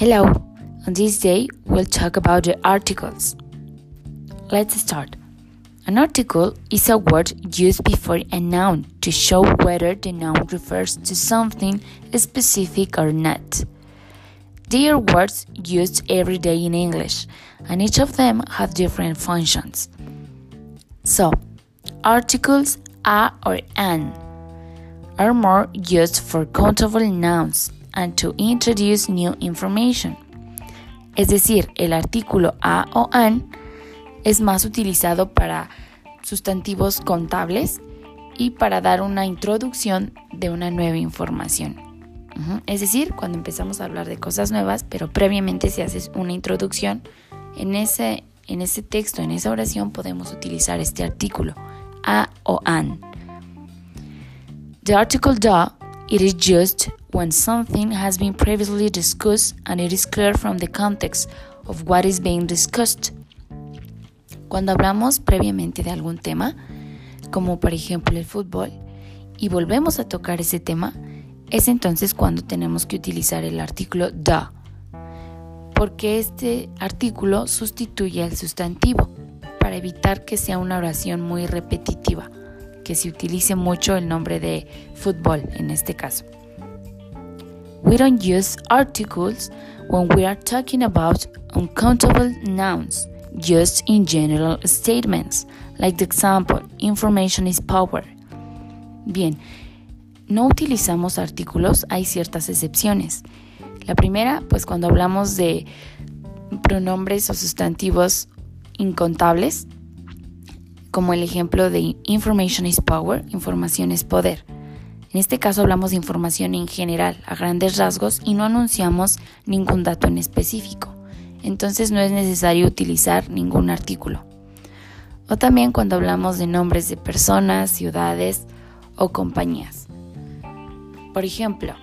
Hello, on this day we'll talk about the articles. Let's start. An article is a word used before a noun to show whether the noun refers to something specific or not. They are words used every day in English, and each of them have different functions. So, articles a or an are more used for countable nouns and to introduce new information. Es decir, el artículo a o an es más utilizado para sustantivos contables y para dar una introducción de una nueva información. Es decir, cuando empezamos a hablar de cosas nuevas, pero previamente se hace una introducción, en ese, en ese texto, en esa oración, podemos utilizar este artículo, a o an. The article da it is used when something has been previously discussed and it is clear from the context of what is being discussed. Cuando hablamos previamente de algún tema, como por ejemplo el fútbol, y volvemos a tocar ese tema, es entonces cuando tenemos que utilizar el artículo da, porque este artículo sustituye al sustantivo para evitar que sea una oración muy repetitiva, que se utilice mucho el nombre de fútbol en este caso. We don't use articles when we are talking about uncountable nouns used in general statements, like the example, information is power. Bien, no utilizamos artículos, hay ciertas excepciones. La primera, pues cuando hablamos de pronombres o sustantivos incontables, como el ejemplo de information is power, información es poder. En este caso hablamos de información en general, a grandes rasgos, y no anunciamos ningún dato en específico entonces no es necesario utilizar ningún artículo. O también cuando hablamos de nombres de personas, ciudades o compañías. Por ejemplo,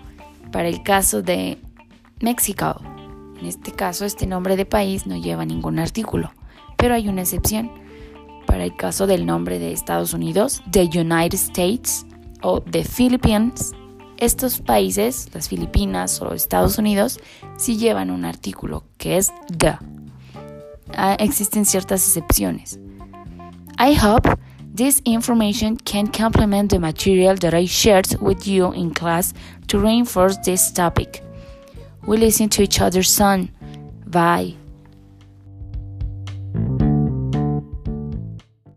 para el caso de México, en este caso este nombre de país no lleva ningún artículo, pero hay una excepción. Para el caso del nombre de Estados Unidos, the United States o the Philippines, estos países, las Filipinas o Estados Unidos, sí llevan un artículo que es the. Ah, existen ciertas excepciones. I hope this information can complement the material that I shared with you in class to reinforce this topic. We listen to each other soon. Bye.